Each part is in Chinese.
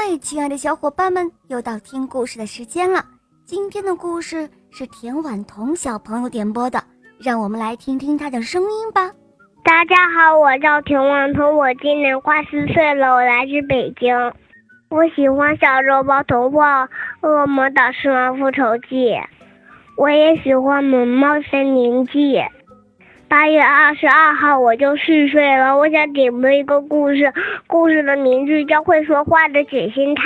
嗨，亲爱的小伙伴们，又到听故事的时间了。今天的故事是田婉彤小朋友点播的，让我们来听听她的声音吧。大家好，我叫田婉彤，我今年快四岁了，我来自北京。我喜欢小肉包童话《恶魔岛狮王复仇记》，我也喜欢《萌猫森林记》。八月二十二号我就四岁了，我想点播一个故事，故事的名字叫《会说话的卷心菜》。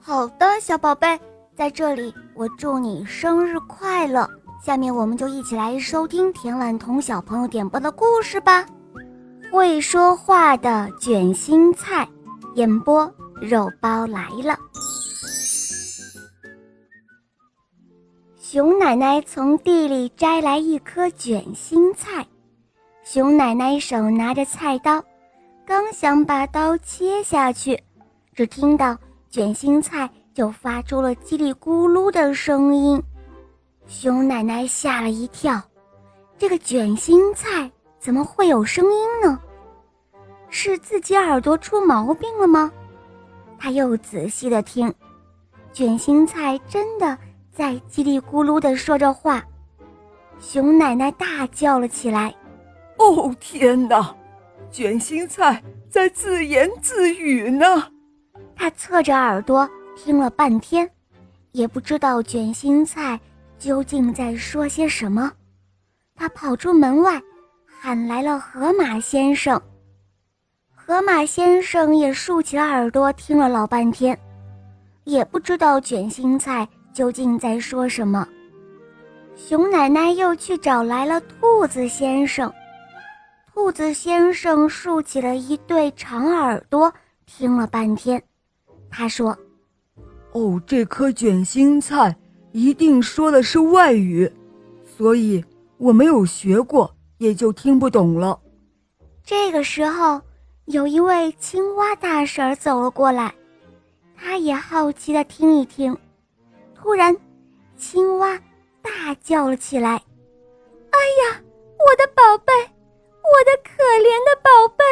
好的，小宝贝，在这里我祝你生日快乐。下面我们就一起来收听田婉彤小朋友点播的故事吧。会说话的卷心菜，演播肉包来了。熊奶奶从地里摘来一颗卷心菜，熊奶奶手拿着菜刀，刚想把刀切下去，只听到卷心菜就发出了叽里咕噜的声音。熊奶奶吓了一跳，这个卷心菜怎么会有声音呢？是自己耳朵出毛病了吗？她又仔细的听，卷心菜真的。在叽里咕噜地说着话，熊奶奶大叫了起来：“哦天哪，卷心菜在自言自语呢！”他侧着耳朵听了半天，也不知道卷心菜究竟在说些什么。他跑出门外，喊来了河马先生。河马先生也竖起了耳朵听了老半天，也不知道卷心菜。究竟在说什么？熊奶奶又去找来了兔子先生。兔子先生竖起了一对长耳朵，听了半天，他说：“哦，这颗卷心菜一定说的是外语，所以我没有学过，也就听不懂了。”这个时候，有一位青蛙大婶走了过来，她也好奇的听一听。突然，青蛙大叫了起来：“哎呀，我的宝贝，我的可怜的宝贝！”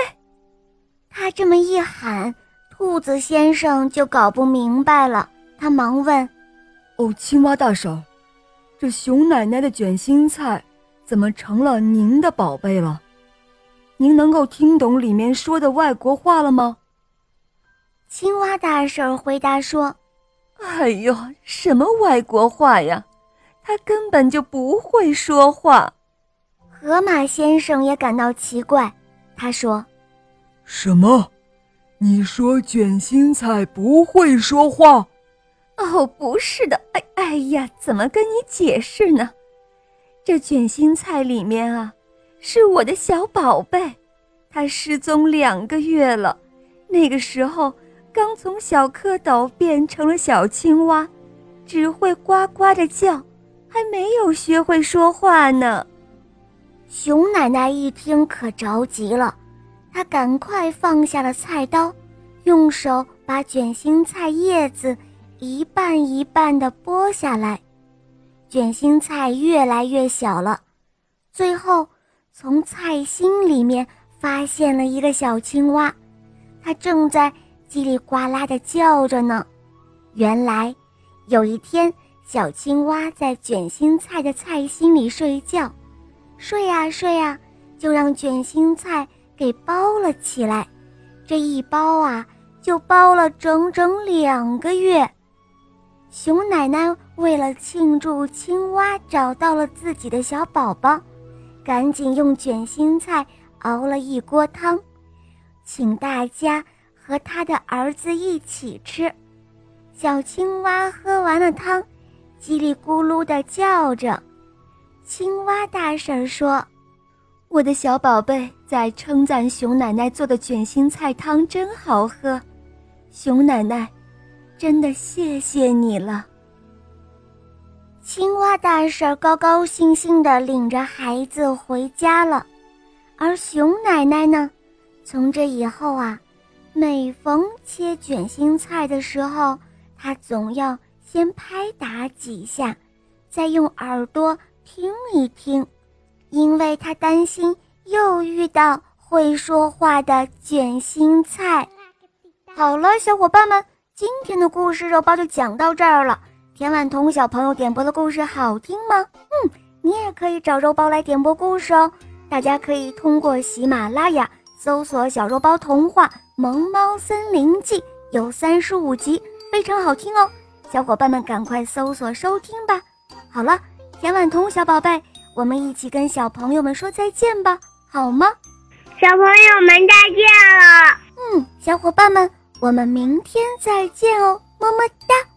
他这么一喊，兔子先生就搞不明白了。他忙问：“哦，青蛙大婶，这熊奶奶的卷心菜怎么成了您的宝贝了？您能够听懂里面说的外国话了吗？”青蛙大婶回答说。哎呦，什么外国话呀？他根本就不会说话。河马先生也感到奇怪，他说：“什么？你说卷心菜不会说话？”哦，不是的。哎哎呀，怎么跟你解释呢？这卷心菜里面啊，是我的小宝贝，它失踪两个月了。那个时候。刚从小蝌蚪变成了小青蛙，只会呱呱的叫，还没有学会说话呢。熊奶奶一听可着急了，她赶快放下了菜刀，用手把卷心菜叶子一半一半的剥下来。卷心菜越来越小了，最后从菜心里面发现了一个小青蛙，它正在。叽里呱啦的叫着呢。原来，有一天，小青蛙在卷心菜的菜心里睡觉，睡呀睡呀，就让卷心菜给包了起来。这一包啊，就包了整整两个月。熊奶奶为了庆祝青蛙找到了自己的小宝宝，赶紧用卷心菜熬了一锅汤，请大家。和他的儿子一起吃，小青蛙喝完了汤，叽里咕噜地叫着。青蛙大婶说：“我的小宝贝在称赞熊奶奶做的卷心菜汤真好喝，熊奶奶，真的谢谢你了。”青蛙大婶高高兴兴地领着孩子回家了，而熊奶奶呢，从这以后啊。每逢切卷心菜的时候，她总要先拍打几下，再用耳朵听一听，因为他担心又遇到会说话的卷心菜。好了，小伙伴们，今天的故事肉包就讲到这儿了。田婉彤小朋友点播的故事好听吗？嗯，你也可以找肉包来点播故事哦。大家可以通过喜马拉雅搜索“小肉包童话萌猫森林记”，有三十五集，非常好听哦。小伙伴们赶快搜索收听吧。好了，田婉彤小宝贝，我们一起跟小朋友们说再见吧，好吗？小朋友们再见了。嗯，小伙伴们，我们明天再见哦，么么哒。